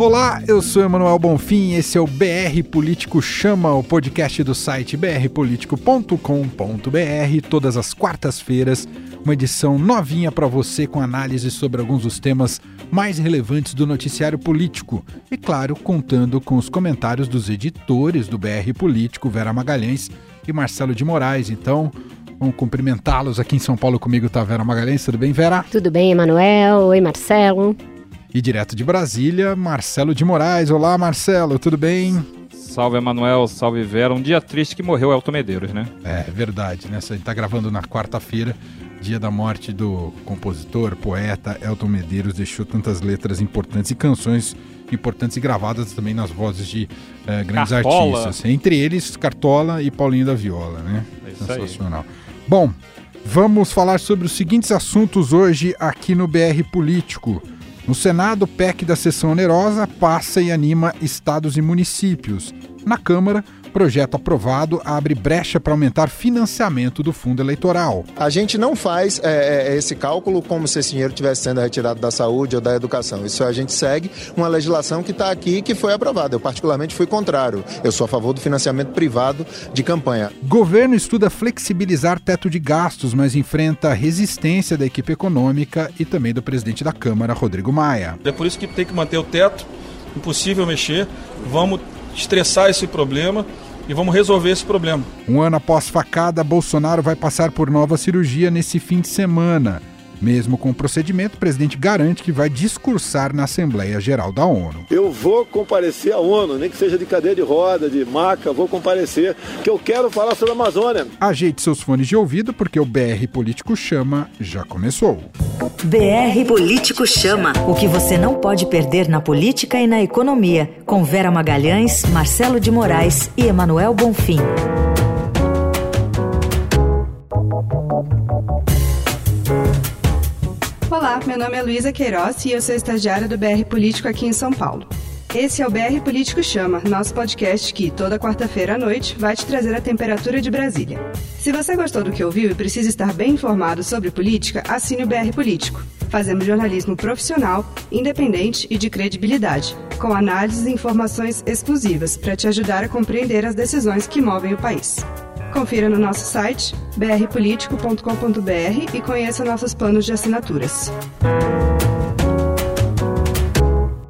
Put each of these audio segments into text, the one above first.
Olá, eu sou Emanuel Bonfim, esse é o BR Político Chama, o podcast do site brpolitico.com.br, todas as quartas-feiras, uma edição novinha para você com análise sobre alguns dos temas mais relevantes do noticiário político. E claro, contando com os comentários dos editores do BR Político, Vera Magalhães e Marcelo de Moraes. Então, vamos cumprimentá-los aqui em São Paulo comigo, tá Vera Magalhães? Tudo bem, Vera? Tudo bem, Emanuel. Oi, Marcelo. E direto de Brasília, Marcelo de Moraes. Olá, Marcelo, tudo bem? Salve, Emanuel, salve Vera. Um dia triste que morreu Elton Medeiros, né? É, verdade, né? A gente tá gravando na quarta-feira, dia da morte do compositor, poeta Elton Medeiros. Deixou tantas letras importantes e canções importantes e gravadas também nas vozes de eh, grandes Cartola. artistas. Entre eles, Cartola e Paulinho da Viola, né? É isso aí. Sensacional. Bom, vamos falar sobre os seguintes assuntos hoje aqui no BR Político. No Senado, o PEC da sessão onerosa passa e anima estados e municípios. Na Câmara, projeto aprovado abre brecha para aumentar financiamento do fundo eleitoral. A gente não faz é, é, esse cálculo como se esse dinheiro estivesse sendo retirado da saúde ou da educação. Isso a gente segue uma legislação que está aqui e que foi aprovada. Eu, particularmente, fui contrário. Eu sou a favor do financiamento privado de campanha. Governo estuda flexibilizar teto de gastos, mas enfrenta resistência da equipe econômica e também do presidente da Câmara, Rodrigo Maia. É por isso que tem que manter o teto, impossível mexer. Vamos estressar esse problema e vamos resolver esse problema. Um ano após facada, Bolsonaro vai passar por nova cirurgia nesse fim de semana. Mesmo com o procedimento, o presidente garante que vai discursar na Assembleia Geral da ONU. Eu vou comparecer à ONU, nem que seja de cadeira de roda, de maca, vou comparecer, que eu quero falar sobre a Amazônia. Ajeite seus fones de ouvido porque o BR Político Chama já começou. BR Político Chama. O que você não pode perder na política e na economia. Com Vera Magalhães, Marcelo de Moraes e Emanuel Bonfim. Olá, meu nome é Luísa Queiroz e eu sou estagiária do BR Político aqui em São Paulo. Esse é o BR Político Chama, nosso podcast que, toda quarta-feira à noite, vai te trazer a temperatura de Brasília. Se você gostou do que ouviu e precisa estar bem informado sobre política, assine o BR Político. Fazemos jornalismo profissional, independente e de credibilidade, com análises e informações exclusivas para te ajudar a compreender as decisões que movem o país. Confira no nosso site brpolitico.com.br e conheça nossos planos de assinaturas.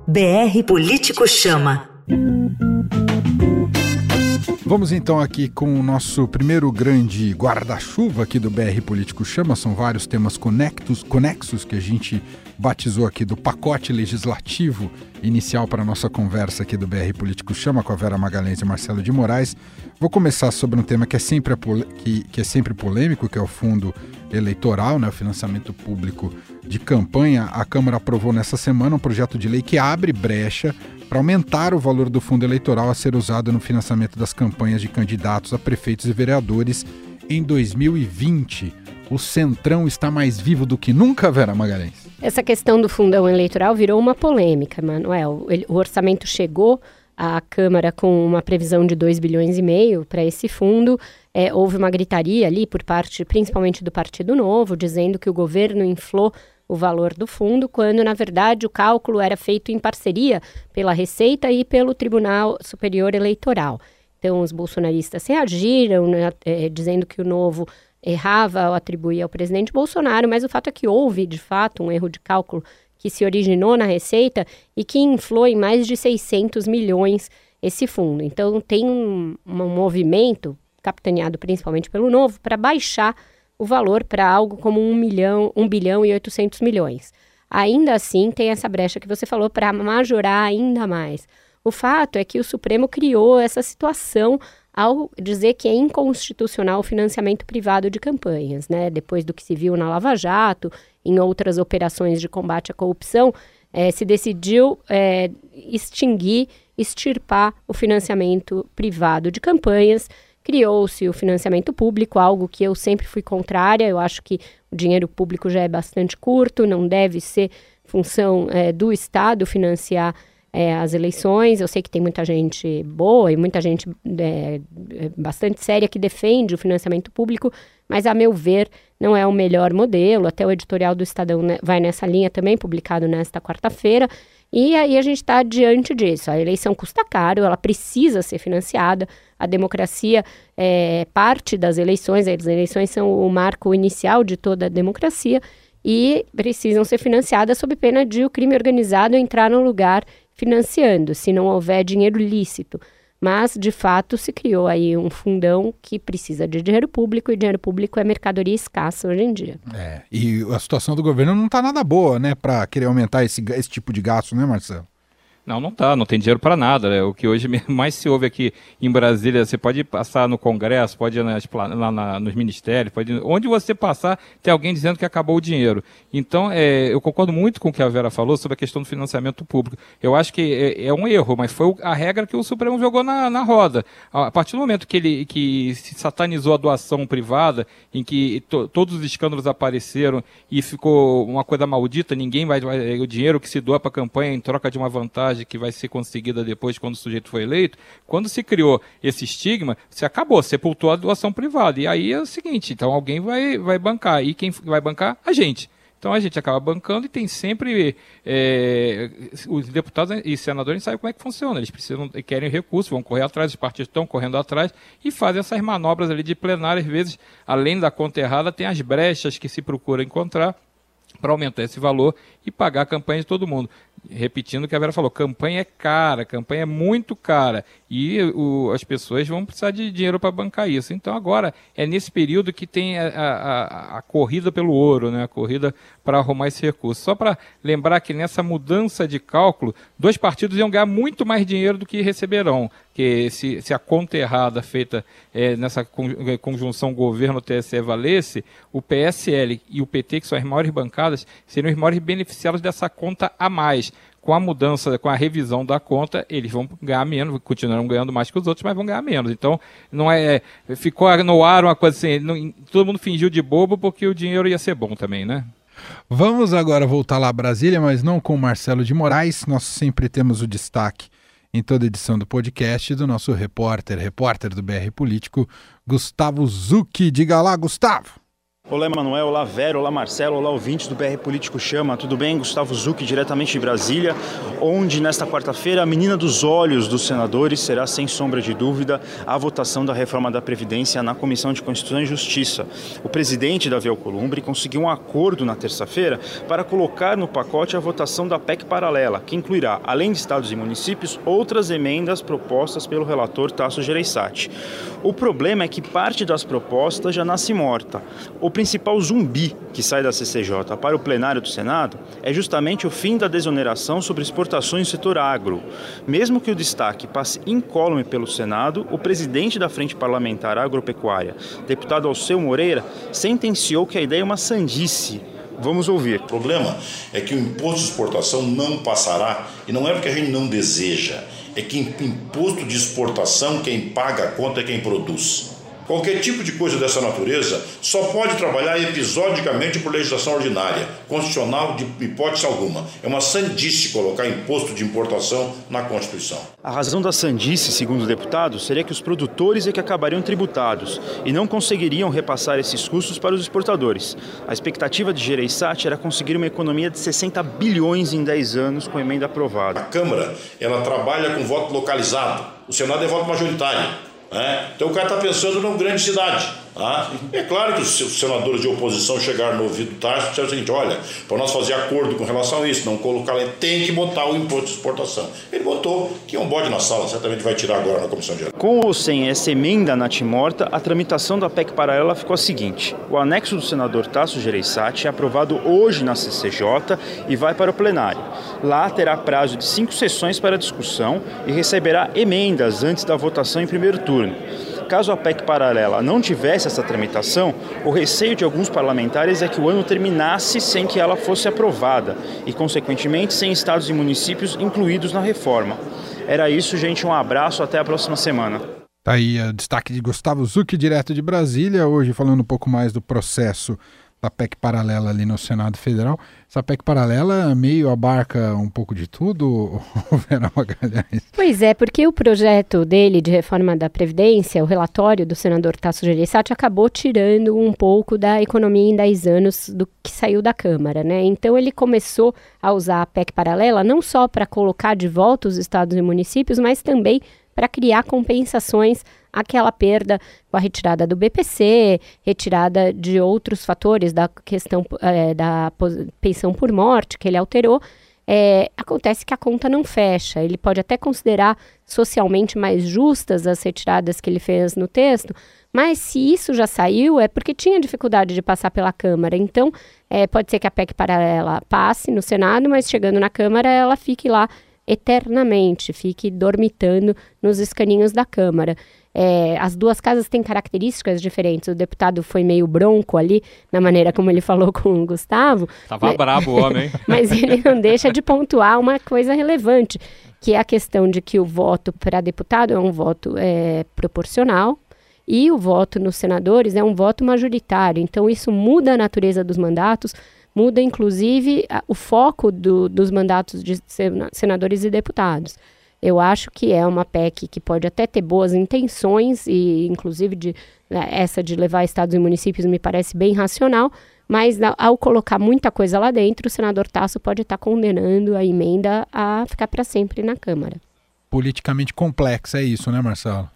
BR Político Chama. Vamos então aqui com o nosso primeiro grande guarda-chuva aqui do BR Político Chama. São vários temas conectos, conexos que a gente batizou aqui do pacote legislativo inicial para a nossa conversa aqui do BR Político Chama com a Vera Magalhães e Marcelo de Moraes. Vou começar sobre um tema que é sempre, que, que é sempre polêmico, que é o fundo eleitoral, né, o financiamento público de campanha. A Câmara aprovou nessa semana um projeto de lei que abre brecha para aumentar o valor do fundo eleitoral a ser usado no financiamento das campanhas de candidatos a prefeitos e vereadores em 2020. O Centrão está mais vivo do que nunca, Vera Magalhães. Essa questão do fundão eleitoral virou uma polêmica, Manuel. O orçamento chegou à Câmara com uma previsão de 2 bilhões e meio para esse fundo. É, houve uma gritaria ali por parte, principalmente do Partido Novo, dizendo que o governo inflou o valor do fundo, quando na verdade o cálculo era feito em parceria pela Receita e pelo Tribunal Superior Eleitoral. Então os bolsonaristas reagiram, né, eh, dizendo que o Novo errava ao atribuir ao presidente Bolsonaro, mas o fato é que houve, de fato, um erro de cálculo que se originou na Receita e que inflou em mais de 600 milhões esse fundo. Então, tem um, um movimento, capitaneado principalmente pelo Novo, para baixar o valor para algo como 1, milhão, 1 bilhão e 800 milhões. Ainda assim, tem essa brecha que você falou para majorar ainda mais. O fato é que o Supremo criou essa situação ao dizer que é inconstitucional o financiamento privado de campanhas, né? Depois do que se viu na Lava Jato, em outras operações de combate à corrupção, eh, se decidiu eh, extinguir, extirpar o financiamento privado de campanhas. Criou-se o financiamento público, algo que eu sempre fui contrária. Eu acho que o dinheiro público já é bastante curto, não deve ser função eh, do Estado financiar é, as eleições. Eu sei que tem muita gente boa e muita gente é, é, bastante séria que defende o financiamento público, mas, a meu ver, não é o melhor modelo. Até o editorial do Estadão né, vai nessa linha também, publicado nesta quarta-feira. E aí a gente está diante disso. A eleição custa caro, ela precisa ser financiada. A democracia é parte das eleições, as eleições são o marco inicial de toda a democracia e precisam ser financiadas sob pena de o crime organizado entrar no lugar financiando, se não houver dinheiro lícito. Mas, de fato, se criou aí um fundão que precisa de dinheiro público e dinheiro público é mercadoria escassa hoje em dia. É, e a situação do governo não está nada boa, né, para querer aumentar esse, esse tipo de gasto, né, Marcelo? Não, não tá, não tem dinheiro para nada. Né? O que hoje mais se ouve aqui em Brasília, você pode passar no Congresso, pode ir nas, lá na, nos ministérios, pode ir, onde você passar, tem alguém dizendo que acabou o dinheiro. Então, é, eu concordo muito com o que a Vera falou sobre a questão do financiamento público. Eu acho que é, é um erro, mas foi a regra que o Supremo jogou na, na roda. A partir do momento que ele que se satanizou a doação privada, em que to, todos os escândalos apareceram e ficou uma coisa maldita, ninguém vai, o dinheiro que se doa para a campanha em troca de uma vantagem que vai ser conseguida depois quando o sujeito foi eleito, quando se criou esse estigma, se acabou, sepultou a doação privada. E aí é o seguinte, então alguém vai, vai bancar. E quem vai bancar? A gente. Então a gente acaba bancando e tem sempre é, os deputados e senadores sabem como é que funciona. Eles precisam, querem recursos, vão correr atrás, os partidos estão correndo atrás e fazem essas manobras ali de plenário. Às vezes, além da conta errada, tem as brechas que se procura encontrar para aumentar esse valor e pagar a campanha de todo mundo repetindo o que a Vera falou, campanha é cara, campanha é muito cara e o, as pessoas vão precisar de dinheiro para bancar isso. Então agora é nesse período que tem a, a, a corrida pelo ouro, né? a corrida para arrumar esse recurso. Só para lembrar que nessa mudança de cálculo, dois partidos iam ganhar muito mais dinheiro do que receberão. Que se, se a conta errada feita é, nessa conjunção governo-TSE valesse, o PSL e o PT, que são as maiores bancadas, seriam os maiores beneficiados dessa conta a mais com a mudança, com a revisão da conta, eles vão ganhar menos, continuarão ganhando mais que os outros, mas vão ganhar menos. Então, não é. Ficou no ar uma coisa assim, não, todo mundo fingiu de bobo porque o dinheiro ia ser bom também, né? Vamos agora voltar lá a Brasília, mas não com Marcelo de Moraes. Nós sempre temos o destaque em toda edição do podcast do nosso repórter, repórter do BR Político, Gustavo Zucchi. Diga lá, Gustavo. Olá, Emanuel. Olá, Vero. Olá, Marcelo. Olá, ouvintes do BR Político Chama. Tudo bem? Gustavo Zucchi, diretamente de Brasília, onde nesta quarta-feira a menina dos olhos dos senadores será, sem sombra de dúvida, a votação da reforma da Previdência na Comissão de Constituição e Justiça. O presidente Davi Alcolumbre conseguiu um acordo na terça-feira para colocar no pacote a votação da PEC paralela, que incluirá, além de estados e municípios, outras emendas propostas pelo relator Tasso Gereissati. O problema é que parte das propostas já nasce morta. O principal zumbi que sai da CCJ para o plenário do Senado é justamente o fim da desoneração sobre exportações no setor agro. Mesmo que o destaque passe incólume pelo Senado, o presidente da Frente Parlamentar Agropecuária, deputado Alceu Moreira, sentenciou que a ideia é uma sandice. Vamos ouvir. O problema é que o imposto de exportação não passará, e não é porque a gente não deseja, é que imposto de exportação quem paga a conta é quem produz. Qualquer tipo de coisa dessa natureza só pode trabalhar episodicamente por legislação ordinária, constitucional de hipótese alguma. É uma sandice colocar imposto de importação na Constituição. A razão da sandice, segundo o deputado, seria que os produtores é que acabariam tributados e não conseguiriam repassar esses custos para os exportadores. A expectativa de Gereissati era conseguir uma economia de 60 bilhões em 10 anos com emenda aprovada. A Câmara, ela trabalha com voto localizado. O Senado é voto majoritário. É? Então o cara está pensando numa grande cidade. Tá? É claro que os senadores de oposição chegaram no ouvido do Tarso e disseram o seguinte: olha, para nós fazer acordo com relação a isso, não colocar tem que botar o imposto de exportação. Ele botou, que é um bode na sala, certamente vai tirar agora na comissão de Com ou sem essa emenda na morta, a tramitação da PEC paralela ficou a seguinte: o anexo do senador Tasso Gereissati é aprovado hoje na CCJ e vai para o plenário. Lá terá prazo de cinco sessões para discussão e receberá emendas antes da votação em primeiro turno caso a PEC paralela não tivesse essa tramitação, o receio de alguns parlamentares é que o ano terminasse sem que ela fosse aprovada e, consequentemente, sem estados e municípios incluídos na reforma. Era isso, gente. Um abraço. Até a próxima semana. Tá aí o destaque de Gustavo Zucchi, direto de Brasília, hoje falando um pouco mais do processo da PEC paralela ali no Senado Federal. Essa PEC paralela meio abarca um pouco de tudo, Vera Magalhães? Pois é, porque o projeto dele de reforma da Previdência, o relatório do senador Tasso Gereissati, acabou tirando um pouco da economia em 10 anos do que saiu da Câmara, né? Então ele começou a usar a PEC paralela não só para colocar de volta os estados e municípios, mas também para criar compensações àquela perda com a retirada do BPC, retirada de outros fatores da questão é, da pensão por morte que ele alterou. É, acontece que a conta não fecha. Ele pode até considerar socialmente mais justas as retiradas que ele fez no texto, mas se isso já saiu, é porque tinha dificuldade de passar pela Câmara. Então, é, pode ser que a PEC paralela passe no Senado, mas chegando na Câmara ela fique lá eternamente, fique dormitando nos escaninhos da Câmara. É, as duas casas têm características diferentes. O deputado foi meio bronco ali, na maneira como ele falou com o Gustavo. Tava mas... brabo o homem. mas ele não deixa de pontuar uma coisa relevante, que é a questão de que o voto para deputado é um voto é, proporcional, e o voto nos senadores é um voto majoritário. Então, isso muda a natureza dos mandatos, muda inclusive o foco do, dos mandatos de senadores e deputados. Eu acho que é uma PEC que pode até ter boas intenções, e inclusive de, né, essa de levar estados e municípios me parece bem racional, mas ao colocar muita coisa lá dentro, o senador Tasso pode estar condenando a emenda a ficar para sempre na Câmara. Politicamente complexa, é isso, né, Marcelo?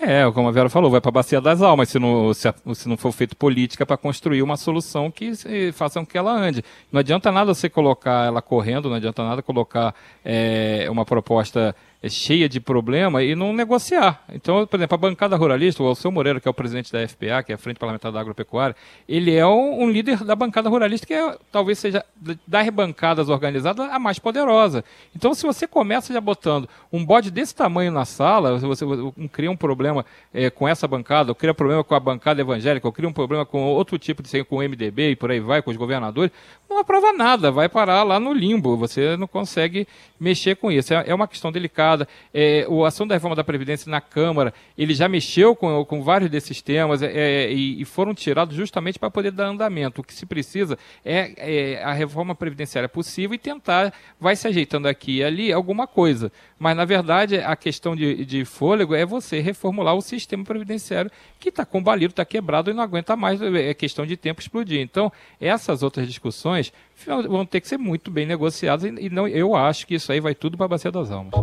É, como a Vera falou, vai para a bacia das almas se não, se, se não for feito política para construir uma solução que faça com que ela ande. Não adianta nada você colocar ela correndo, não adianta nada colocar é, uma proposta cheia de problema e não negociar. Então, por exemplo, a bancada ruralista, o Alceu Moreira, que é o presidente da FPA, que é a Frente Parlamentar da Agropecuária, ele é um, um líder da bancada ruralista que é, talvez seja das bancadas organizadas a mais poderosa. Então, se você começa já botando um bode desse tamanho na sala, você, você cria um problema é, com essa bancada, ou cria um problema com a bancada evangélica, ou cria um problema com outro tipo de com o MDB e por aí vai, com os governadores, não aprova nada, vai parar lá no limbo. Você não consegue mexer com isso. É, é uma questão delicada. É, o ação da reforma da Previdência na Câmara, ele já mexeu com, com vários desses temas é, é e, e, foram tirados justamente para poder dar andamento. O que se precisa é, é, a reforma previdenciária possível e tentar, vai se ajeitando aqui e ali alguma coisa. Mas, na verdade, a questão de, de fôlego é você reformular o sistema previdenciário que está combalido, está quebrado e não aguenta mais, é questão de tempo explodir. Então, essas outras discussões vão ter que ser muito bem negociadas e não, eu acho que isso aí vai tudo para a Bacia das Almas.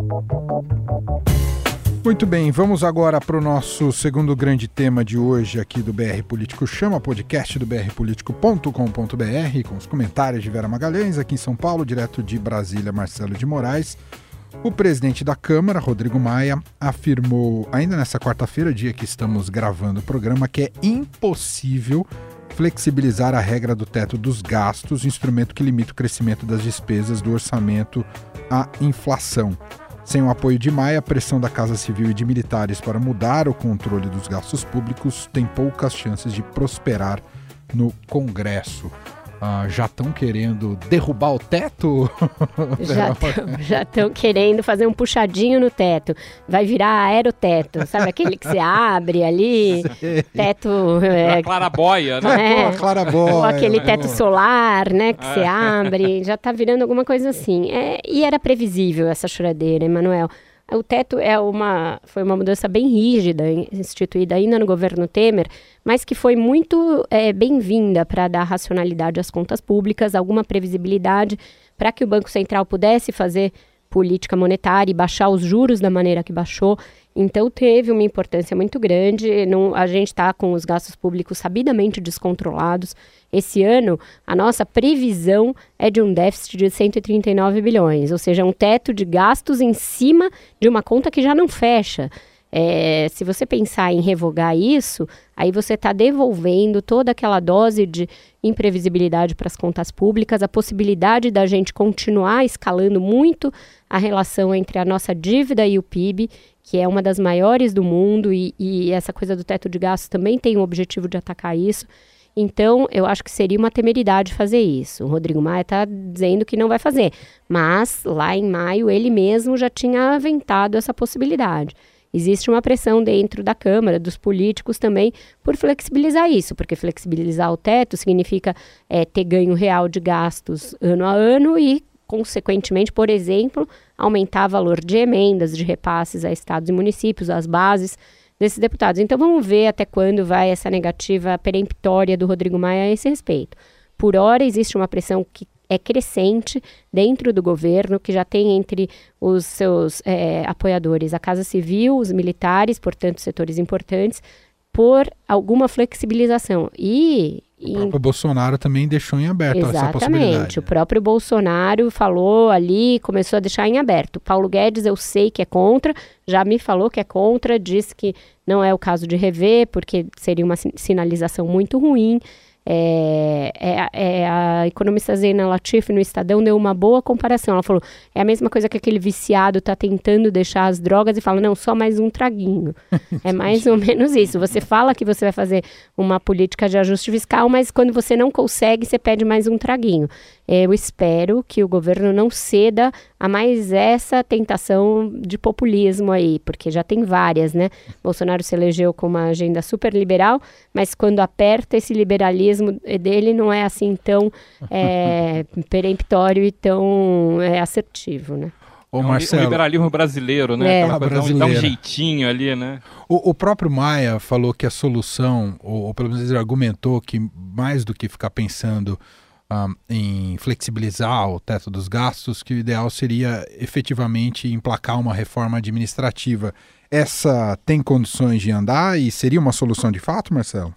Muito bem, vamos agora para o nosso segundo grande tema de hoje aqui do BR Político Chama, podcast do brpolitico.com.br, com os comentários de Vera Magalhães, aqui em São Paulo, direto de Brasília, Marcelo de Moraes. O presidente da Câmara, Rodrigo Maia, afirmou, ainda nessa quarta-feira, dia que estamos gravando o programa, que é impossível flexibilizar a regra do teto dos gastos, instrumento que limita o crescimento das despesas do orçamento à inflação. Sem o apoio de Maia, a pressão da Casa Civil e de militares para mudar o controle dos gastos públicos tem poucas chances de prosperar no Congresso. Ah, já estão querendo derrubar o teto? Já estão querendo fazer um puxadinho no teto. Vai virar aeroteto, sabe aquele que você abre ali? Teto. É, clarabóia, né? É, clarabóia. Ou aquele teto solar, né? Que você é. abre. Já está virando alguma coisa assim. É, e era previsível essa choradeira, Emanuel. O teto é uma, foi uma mudança bem rígida, instituída ainda no governo Temer, mas que foi muito é, bem-vinda para dar racionalidade às contas públicas, alguma previsibilidade para que o Banco Central pudesse fazer política monetária e baixar os juros da maneira que baixou. Então teve uma importância muito grande. Não, a gente está com os gastos públicos sabidamente descontrolados. Esse ano, a nossa previsão é de um déficit de 139 bilhões, ou seja, um teto de gastos em cima de uma conta que já não fecha. É, se você pensar em revogar isso, aí você está devolvendo toda aquela dose de imprevisibilidade para as contas públicas, a possibilidade da gente continuar escalando muito a relação entre a nossa dívida e o PIB, que é uma das maiores do mundo, e, e essa coisa do teto de gastos também tem o objetivo de atacar isso. Então, eu acho que seria uma temeridade fazer isso. O Rodrigo Maia está dizendo que não vai fazer, mas lá em maio ele mesmo já tinha aventado essa possibilidade. Existe uma pressão dentro da Câmara, dos políticos também, por flexibilizar isso, porque flexibilizar o teto significa é, ter ganho real de gastos ano a ano e, consequentemente, por exemplo, aumentar o valor de emendas, de repasses a estados e municípios, às bases desses deputados. Então vamos ver até quando vai essa negativa peremptória do Rodrigo Maia a esse respeito. Por hora existe uma pressão que é crescente dentro do governo, que já tem entre os seus é, apoiadores a Casa Civil, os militares, portanto, setores importantes, por alguma flexibilização. E. O próprio Bolsonaro também deixou em aberto Exatamente. essa possibilidade. Exatamente. O próprio Bolsonaro falou ali, começou a deixar em aberto. Paulo Guedes, eu sei que é contra, já me falou que é contra, disse que não é o caso de rever, porque seria uma sinalização muito ruim. É, é, é, a economista Zena Latif no Estadão deu uma boa comparação. Ela falou: é a mesma coisa que aquele viciado está tentando deixar as drogas e fala, não, só mais um traguinho. é mais ou menos isso. Você fala que você vai fazer uma política de ajuste fiscal, mas quando você não consegue, você pede mais um traguinho. Eu espero que o governo não ceda a mais essa tentação de populismo aí, porque já tem várias, né? Bolsonaro se elegeu com uma agenda super liberal, mas quando aperta esse liberalismo dele não é assim tão é, peremptório e tão é, assertivo, né? Ô, Marcelo, o liberalismo brasileiro, né? É. Coisa, dá um jeitinho ali, né? O, o, próprio Maia falou que a solução, ou, ou pelo menos ele argumentou que mais do que ficar pensando em flexibilizar o teto dos gastos, que o ideal seria efetivamente emplacar uma reforma administrativa. Essa tem condições de andar e seria uma solução de fato, Marcelo?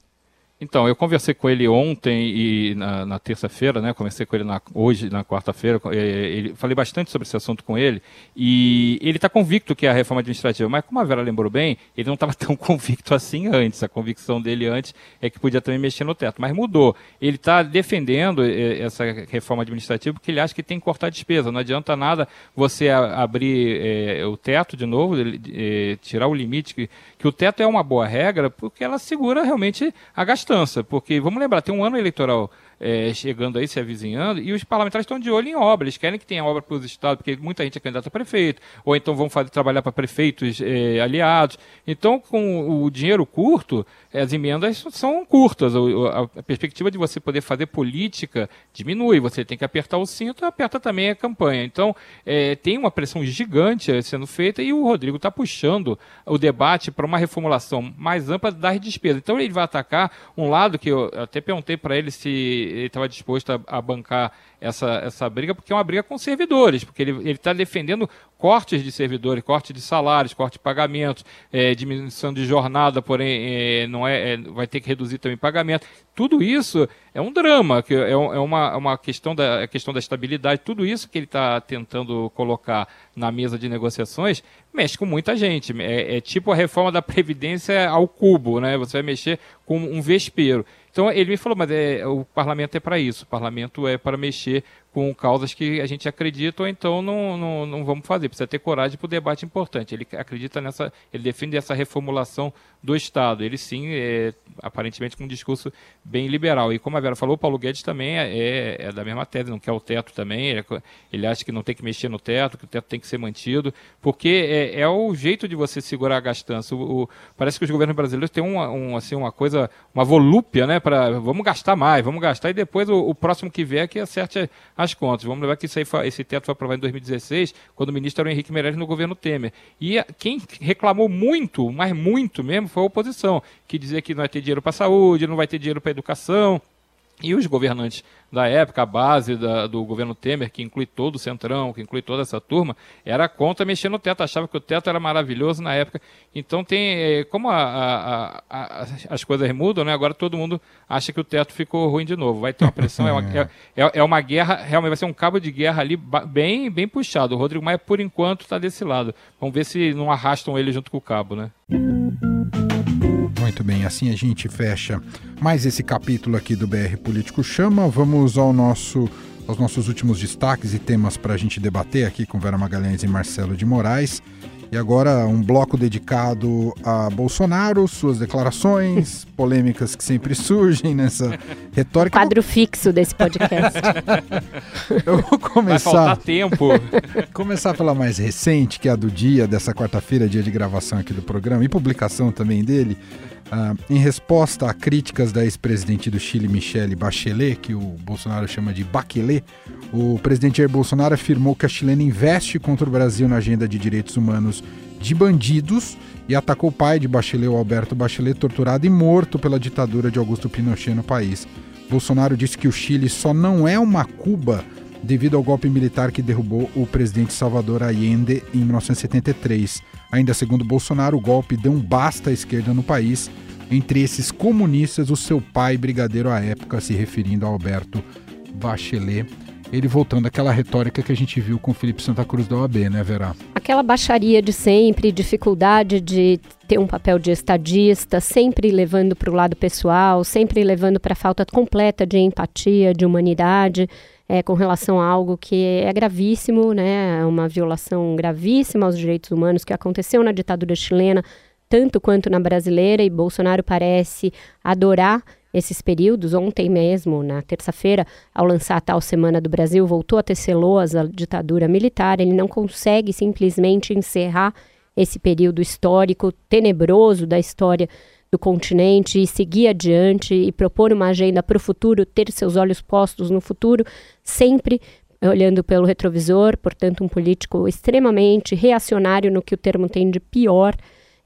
Então, eu conversei com ele ontem e na, na terça-feira, né? Conversei com ele na, hoje, na quarta-feira. É, falei bastante sobre esse assunto com ele e ele está convicto que é a reforma administrativa. Mas como a Vera lembrou bem, ele não estava tão convicto assim antes. A convicção dele antes é que podia também mexer no teto, mas mudou. Ele está defendendo é, essa reforma administrativa porque ele acha que tem que cortar despesa. Não adianta nada você abrir é, o teto de novo, é, tirar o limite que, que o teto é uma boa regra porque ela segura realmente a gastança porque vamos lembrar, tem um ano eleitoral é, chegando aí, se avizinhando, e os parlamentares estão de olho em obra. Eles querem que tenha obra para os estados, porque muita gente é candidata a prefeito, ou então vão fazer, trabalhar para prefeitos é, aliados. Então, com o dinheiro curto, as emendas são curtas. A perspectiva de você poder fazer política diminui. Você tem que apertar o cinto, aperta também a campanha. Então, é, tem uma pressão gigante sendo feita e o Rodrigo está puxando o debate para uma reformulação mais ampla das despesas. Então, ele vai atacar um lado que eu até perguntei para ele se ele estava disposto a, a, bancar essa, essa briga, porque é uma briga com servidores, porque ele está defendendo cortes de servidores, corte de salários, corte de pagamentos, é, diminuição de jornada, porém é, não é, é, vai ter que reduzir também pagamento. Tudo isso é um drama, que é, é uma, uma questão da questão da estabilidade. Tudo isso que ele está tentando colocar na mesa de negociações mexe com muita gente. É, é, tipo a reforma da previdência ao cubo, né? Você vai mexer com um vespeiro. Então ele me falou, mas é, o parlamento é para isso. O parlamento é para mexer com causas que a gente acredita, ou então não, não, não vamos fazer. Precisa ter coragem para o debate importante. Ele acredita nessa, ele defende essa reformulação do Estado. Ele sim, é, aparentemente, com um discurso bem liberal. E como a Vera falou, o Paulo Guedes também é, é, é da mesma tese, não quer o teto também. Ele, ele, acha que não tem que mexer no teto, que o teto tem que ser mantido, porque é, é o jeito de você segurar a gastança. O, o, parece que os governos brasileiros têm uma, um, assim, uma coisa, uma volúpia, né? Para vamos gastar mais, vamos gastar, e depois o, o próximo que vier que acerte as contas. Vamos lembrar que isso aí foi, esse teto foi aprovado em 2016, quando o ministro era o Henrique Meirelles no governo Temer. E quem reclamou muito, mas muito mesmo, foi a oposição, que dizia que não vai ter dinheiro para saúde, não vai ter dinheiro para educação. E os governantes da época, a base da, do governo Temer, que inclui todo o Centrão, que inclui toda essa turma, era contra mexer no teto, achava que o teto era maravilhoso na época. Então tem, eh, como a, a, a, as coisas mudam, né? agora todo mundo acha que o teto ficou ruim de novo. Vai ter uma pressão, é, uma, é, é, é uma guerra, realmente vai ser um cabo de guerra ali bem, bem puxado. O Rodrigo Maia, por enquanto, está desse lado. Vamos ver se não arrastam ele junto com o cabo, né? Muito bem, assim a gente fecha mais esse capítulo aqui do BR Político Chama. Vamos ao nosso, aos nossos últimos destaques e temas para a gente debater aqui com Vera Magalhães e Marcelo de Moraes. E agora um bloco dedicado a Bolsonaro, suas declarações, polêmicas que sempre surgem nessa retórica. Quadro fixo desse podcast. Eu vou começar. Vai faltar tempo. começar pela mais recente, que é a do dia dessa quarta-feira, dia de gravação aqui do programa e publicação também dele. Uh, em resposta a críticas da ex-presidente do Chile, Michelle Bachelet, que o Bolsonaro chama de Bachelet, o presidente Jair Bolsonaro afirmou que a chilena investe contra o Brasil na agenda de direitos humanos de bandidos e atacou o pai de Bachelet, o Alberto Bachelet, torturado e morto pela ditadura de Augusto Pinochet no país. Bolsonaro disse que o Chile só não é uma Cuba devido ao golpe militar que derrubou o presidente Salvador Allende em 1973. Ainda segundo Bolsonaro, o golpe deu um basta à esquerda no país. Entre esses comunistas, o seu pai, brigadeiro à época, se referindo a Alberto Bachelet. Ele voltando àquela retórica que a gente viu com o Felipe Santa Cruz da OAB, né, Vera? Aquela baixaria de sempre, dificuldade de ter um papel de estadista, sempre levando para o lado pessoal, sempre levando para a falta completa de empatia, de humanidade é, com relação a algo que é gravíssimo, né, uma violação gravíssima aos direitos humanos que aconteceu na ditadura chilena, tanto quanto na brasileira, e Bolsonaro parece adorar esses períodos. Ontem mesmo, na terça-feira, ao lançar a tal Semana do Brasil, voltou a ter celosa ditadura militar. Ele não consegue simplesmente encerrar esse período histórico tenebroso da história do continente e seguir adiante e propor uma agenda para o futuro, ter seus olhos postos no futuro, sempre olhando pelo retrovisor, portanto, um político extremamente reacionário no que o termo tem de pior,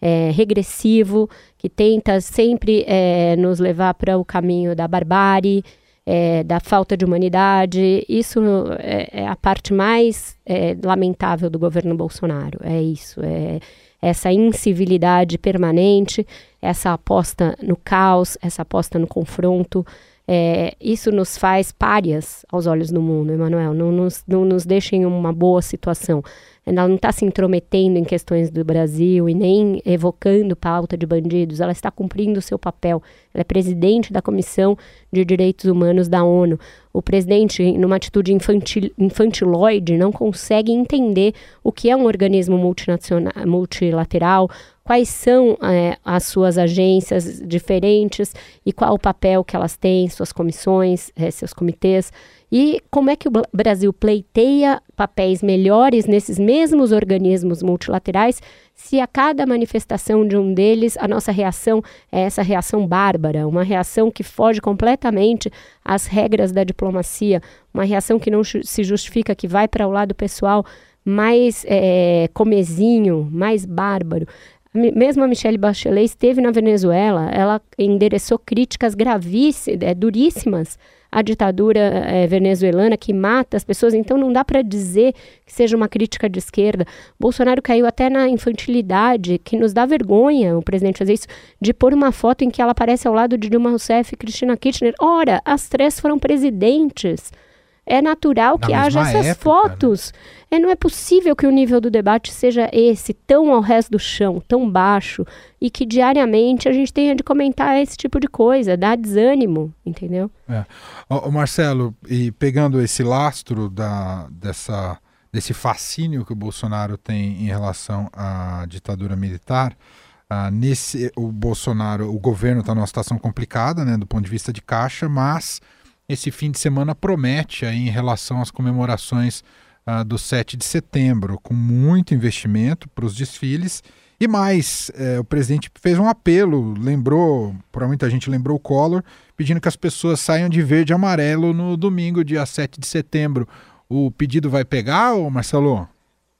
é, regressivo, que tenta sempre é, nos levar para o caminho da barbárie, é, da falta de humanidade. Isso é, é a parte mais é, lamentável do governo Bolsonaro. É isso. É essa incivilidade permanente, essa aposta no caos, essa aposta no confronto. É, isso nos faz párias aos olhos do mundo, Emanuel. Não nos, não nos deixa em uma boa situação. Ela não está se intrometendo em questões do Brasil e nem evocando pauta de bandidos. Ela está cumprindo o seu papel. Ela é presidente da Comissão de Direitos Humanos da ONU. O presidente, numa atitude infantil, infantiloide, não consegue entender o que é um organismo multinacional, multilateral, quais são é, as suas agências diferentes e qual o papel que elas têm, suas comissões, é, seus comitês. E como é que o Brasil pleiteia papéis melhores nesses mesmos organismos multilaterais se a cada manifestação de um deles a nossa reação é essa reação bárbara, uma reação que foge completamente às regras da diplomacia, uma reação que não se justifica, que vai para o lado pessoal mais é, comezinho, mais bárbaro. Mesmo a Michelle Bachelet esteve na Venezuela, ela endereçou críticas gravíssimas, é, duríssimas a ditadura é, venezuelana que mata as pessoas, então não dá para dizer que seja uma crítica de esquerda. Bolsonaro caiu até na infantilidade, que nos dá vergonha o presidente fazer isso, de pôr uma foto em que ela aparece ao lado de Dilma Rousseff e Cristina Kirchner. Ora, as três foram presidentes. É natural que haja essas época, né? fotos. Né? É, não é possível que o nível do debate seja esse, tão ao resto do chão, tão baixo, e que diariamente a gente tenha de comentar esse tipo de coisa, dar desânimo, entendeu? É. O, Marcelo, e pegando esse lastro da, dessa, desse fascínio que o Bolsonaro tem em relação à ditadura militar, Uh, nesse o Bolsonaro, o governo está numa situação complicada, né, do ponto de vista de caixa, mas esse fim de semana promete aí em relação às comemorações uh, do 7 de setembro, com muito investimento para os desfiles. E mais, eh, o presidente fez um apelo, lembrou, para muita gente lembrou o Collor, pedindo que as pessoas saiam de verde e amarelo no domingo, dia 7 de setembro. O pedido vai pegar, ou Marcelo?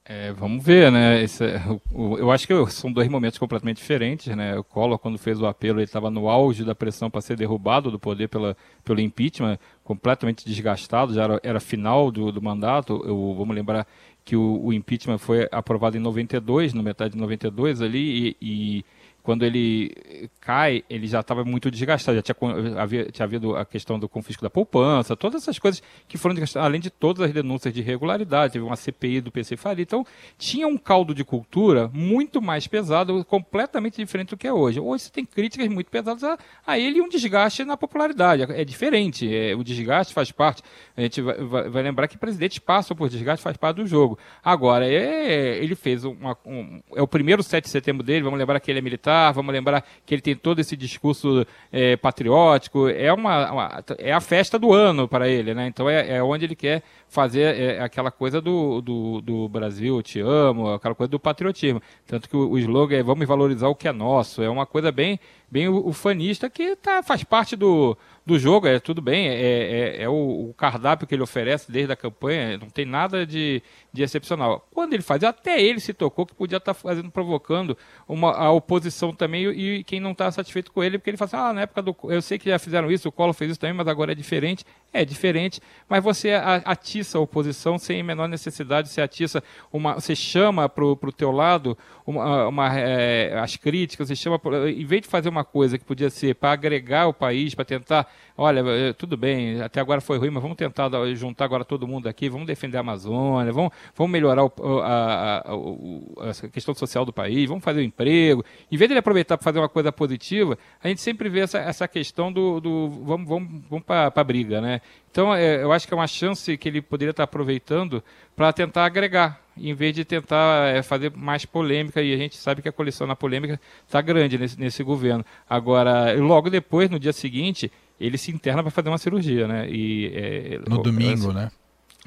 É, vamos ver, né? Esse, é, o, eu acho que são dois momentos completamente diferentes, né? O Collor, quando fez o apelo, ele estava no auge da pressão para ser derrubado do poder pela, pelo impeachment, completamente desgastado, já era, era final do, do mandato. Eu, vamos lembrar que o, o, impeachment foi aprovado em 92, no metade de 92 ali, e, e quando ele cai, ele já estava muito desgastado, já tinha, havia, tinha havido a questão do confisco da poupança, todas essas coisas que foram desgastadas, além de todas as denúncias de irregularidade, teve uma CPI do PC Faria, então tinha um caldo de cultura muito mais pesado, completamente diferente do que é hoje. Hoje você tem críticas muito pesadas a, a ele e um desgaste na popularidade, é, é diferente, é, o desgaste faz parte, a gente vai, vai, vai, lembrar que presidentes passam por desgaste, faz parte do jogo. Agora, é, ele fez uma, um, é o primeiro 7 de setembro dele, vamos lembrar que ele é militar, vamos lembrar que ele tem todo esse discurso é, patriótico, é, uma, uma, é a festa do ano para ele, né? Então é, é onde ele quer fazer é, aquela coisa do, do, do, Brasil, te amo, aquela coisa do patriotismo. Tanto que o, o slogan é vamos valorizar o que é nosso, é uma coisa bem, bem ufanista que tá, faz parte do, do jogo, é tudo bem, é, é, é o, o, cardápio que ele oferece desde a campanha, não tem nada de, de excepcional. Quando ele fazia, até ele se tocou que podia estar tá fazendo, provocando uma, a oposição também e, e quem não está satisfeito com ele, porque ele fala assim, ah, na época do. Eu sei que já fizeram isso, o Collor fez isso também, mas agora é diferente. É diferente, mas você atiça a oposição sem menor necessidade, você atiça uma. Você chama para o teu lado uma, uma é, as críticas, você chama. Em vez de fazer uma coisa que podia ser para agregar o país, para tentar olha, eh, tudo bem, até agora foi ruim, mas vamos tentar juntar agora todo mundo aqui, vamos defender a Amazônia, vamos, vamos melhorar o, a, a, a, questão social do país, vamos fazer o emprego. Em vez de ele aproveitar para fazer uma coisa positiva, a gente sempre vê essa, essa questão do, do vamos, vamos, vamos para a briga, né? Então, é, eu acho que é uma chance que ele poderia estar aproveitando para tentar agregar, em vez de tentar é, fazer mais polêmica, e a gente sabe que a coleção na polêmica está grande nesse, nesse governo. Agora, logo depois, no dia seguinte, ele se interna para fazer uma cirurgia, né? E, é, no domingo, né?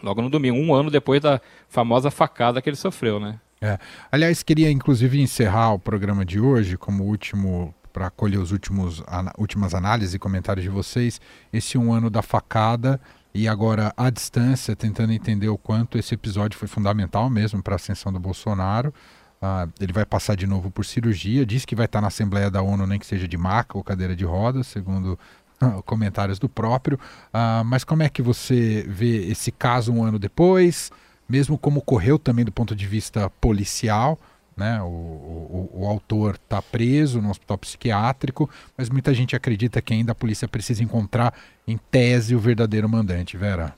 Logo no domingo, um ano depois da famosa facada que ele sofreu, né? É. Aliás, queria inclusive encerrar o programa de hoje como último para acolher os últimos an últimas análises e comentários de vocês. Esse um ano da facada e agora à distância, tentando entender o quanto esse episódio foi fundamental mesmo para a ascensão do Bolsonaro. Uh, ele vai passar de novo por cirurgia, diz que vai estar na Assembleia da ONU, nem que seja de maca ou cadeira de rodas, segundo comentários do próprio. Uh, mas como é que você vê esse caso um ano depois, mesmo como ocorreu também do ponto de vista policial? Né? O, o, o autor está preso no hospital psiquiátrico, mas muita gente acredita que ainda a polícia precisa encontrar, em tese, o verdadeiro mandante, Vera.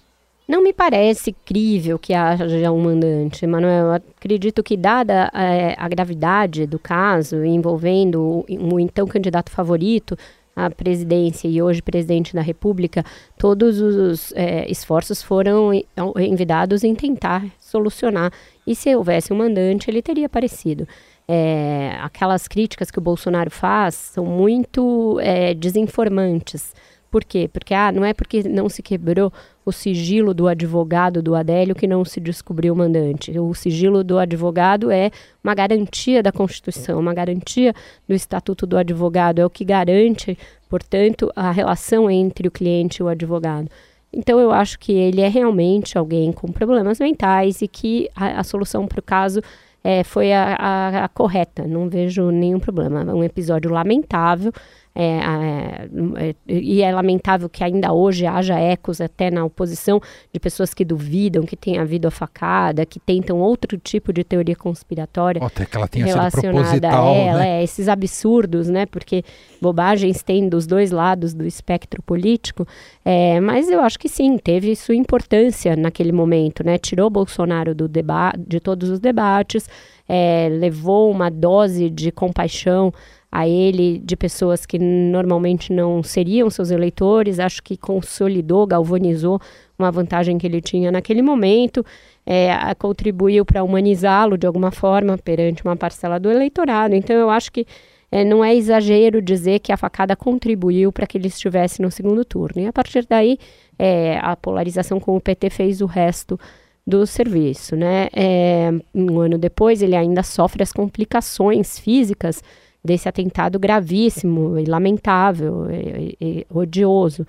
Não me parece crível que haja um mandante, Manuel. Acredito que, dada é, a gravidade do caso envolvendo o então candidato favorito, a presidência e hoje presidente da República, todos os é, esforços foram envidados em tentar solucionar. E se houvesse um mandante, ele teria aparecido. É, aquelas críticas que o Bolsonaro faz são muito é, desinformantes. Por quê? Porque ah, não é porque não se quebrou o sigilo do advogado do Adélio que não se descobriu o mandante. O sigilo do advogado é uma garantia da Constituição, uma garantia do Estatuto do Advogado, é o que garante, portanto, a relação entre o cliente e o advogado. Então, eu acho que ele é realmente alguém com problemas mentais e que a, a solução para o caso é, foi a, a, a, correta. Não vejo nenhum problema. Um episódio lamentável. É, é, e é lamentável que ainda hoje haja ecos até na oposição de pessoas que duvidam que tenha havido a facada, que tentam outro tipo de teoria conspiratória oh, que ela tenha relacionada a ela, né? é, esses absurdos, né? Porque bobagens tem dos dois lados do espectro político. É, mas eu acho que sim, teve sua importância naquele momento, né? Tirou Bolsonaro do debate, de todos os debates, é, levou uma dose de compaixão a ele de pessoas que normalmente não seriam seus eleitores. Acho que consolidou, galvanizou uma vantagem que ele tinha naquele momento, é, contribuiu para humanizá-lo de alguma forma perante uma parcela do eleitorado. Então, eu acho que é, não é exagero dizer que a facada contribuiu para que ele estivesse no segundo turno. E a partir daí, é, a polarização com o PT fez o resto do serviço. Né? É, um ano depois, ele ainda sofre as complicações físicas desse atentado gravíssimo e lamentável e, e, odioso.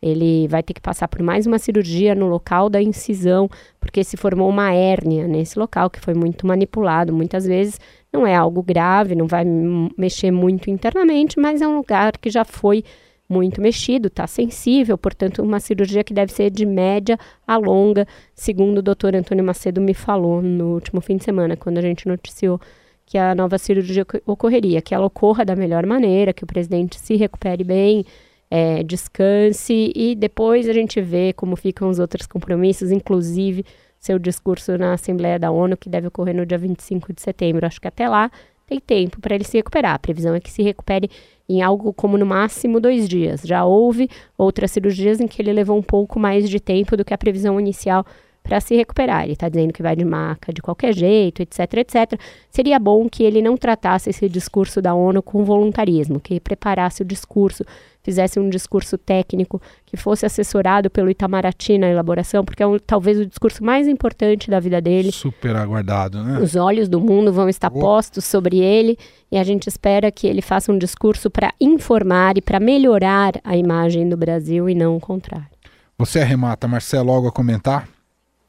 Ele vai ter que passar por mais uma cirurgia no local da incisão, porque se formou uma hérnia nesse local que foi muito manipulado. Muitas vezes não é algo grave, não vai mexer muito internamente, mas é um lugar que já foi muito mexido, está sensível, portanto, uma cirurgia que deve ser de média a longa, segundo o doutor Antônio Macedo me falou no último fim de semana, quando a gente noticiou que a nova cirurgia ocorreria, que ela ocorra da melhor maneira, que o presidente se recupere bem, é, descanse e depois a gente vê como ficam os outros compromissos, inclusive seu discurso na Assembleia da ONU, que deve ocorrer no dia 25 de setembro. Acho que até lá tem tempo para ele se recuperar. A previsão é que se recupere em algo como no máximo dois dias. Já houve outras cirurgias em que ele levou um pouco mais de tempo do que a previsão inicial para se recuperar. Ele está dizendo que vai de maca de qualquer jeito, etc, etc. Seria bom que ele não tratasse esse discurso da ONU com voluntarismo, que preparasse o discurso, fizesse um discurso técnico, que fosse assessorado pelo Itamaraty na elaboração, porque é um, talvez o discurso mais importante da vida dele. Super aguardado, né? Os olhos do mundo vão estar oh. postos sobre ele e a gente espera que ele faça um discurso para informar e para melhorar a imagem do Brasil e não o contrário. Você arremata, Marcelo, algo a comentar?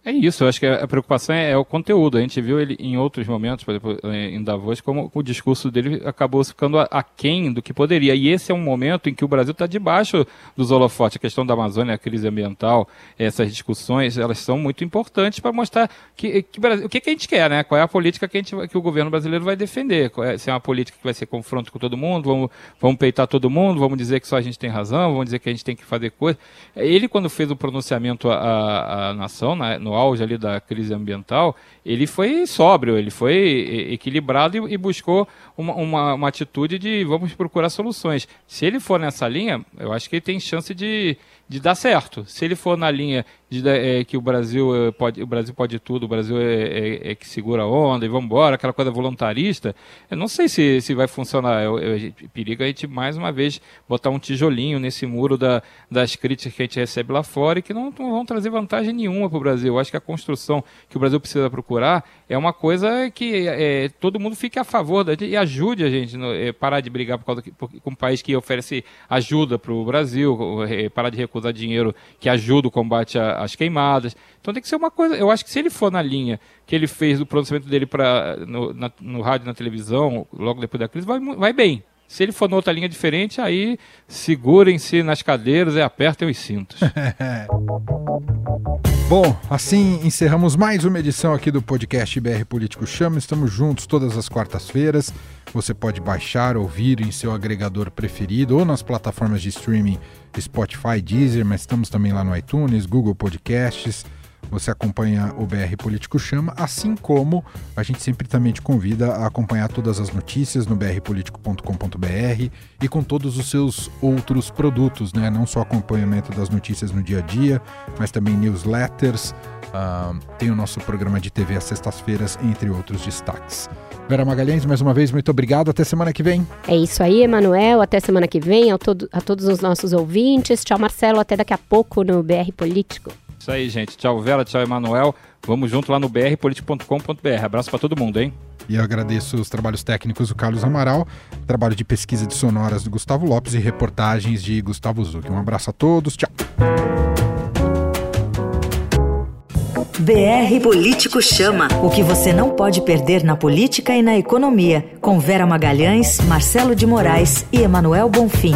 É isso, eu acho que a preocupação é, é, o conteúdo. A gente viu ele em outros momentos, por exemplo, em Davos, como o discurso dele acabou ficando aquém do que poderia. E esse é um momento em que o Brasil está debaixo dos holofotes. A questão da Amazônia, a crise ambiental, essas discussões, elas são muito importantes para mostrar que, que, o que, que, a gente quer, né? Qual é a política que, a gente, que o governo brasileiro vai defender. É, se é uma política que vai ser confronto com todo mundo, vamos, vamos peitar todo mundo, vamos dizer que só a gente tem razão, vamos dizer que a gente tem que fazer coisa. Ele, quando fez o pronunciamento à, à nação, né, no auge ali da crise ambiental, ele foi sóbrio, ele foi equilibrado e, e buscou uma, uma, uma, atitude de vamos procurar soluções. Se ele for nessa linha, eu acho que ele tem chance de, de dar certo. Se ele for na linha de é, que o Brasil é, pode, o Brasil pode tudo, o Brasil é, é, é que segura a onda e vamos embora, aquela coisa voluntarista, eu não sei se, se vai funcionar. Eu, eu, perigo a gente mais uma vez botar um tijolinho nesse muro da, das críticas que a gente recebe lá fora e que não, não vão trazer vantagem nenhuma para o Brasil. Eu acho que a construção que o Brasil precisa procurar é uma coisa que é, todo mundo fique a favor da, e ajude a gente é, parar de brigar por causa que, por, com um país que oferece ajuda para o Brasil, é, parar de recusar dinheiro que ajuda o combate às queimadas. Então tem que ser uma coisa. Eu acho que se ele for na linha que ele fez do pronunciamento dele para no, no rádio, na televisão, logo depois da crise, vai, vai bem. Se ele for noutra linha diferente, aí segurem-se nas cadeiras e apertem os cintos. Bom, assim encerramos mais uma edição aqui do podcast BR Político Chama. Estamos juntos todas as quartas-feiras. Você pode baixar, ouvir em seu agregador preferido ou nas plataformas de streaming Spotify, Deezer, mas estamos também lá no iTunes, Google Podcasts. Você acompanha o BR Político Chama, assim como a gente sempre também te convida a acompanhar todas as notícias no brpolitico.com.br e com todos os seus outros produtos, né? Não só acompanhamento das notícias no dia a dia, mas também newsletters. Uh, tem o nosso programa de TV às sextas-feiras, entre outros destaques. Vera Magalhães, mais uma vez, muito obrigado. Até semana que vem. É isso aí, Emanuel. Até semana que vem. A, todo, a todos os nossos ouvintes. Tchau, Marcelo. Até daqui a pouco no BR Político. Isso aí, gente. Tchau, Vera. Tchau, Emanuel. Vamos junto lá no brpolitico.com.br. Abraço para todo mundo, hein? E eu agradeço os trabalhos técnicos do Carlos Amaral, trabalho de pesquisa de sonoras do Gustavo Lopes e reportagens de Gustavo Zucchi. Um abraço a todos. Tchau. BR Político Chama. O que você não pode perder na política e na economia. Com Vera Magalhães, Marcelo de Moraes e Emanuel Bonfim.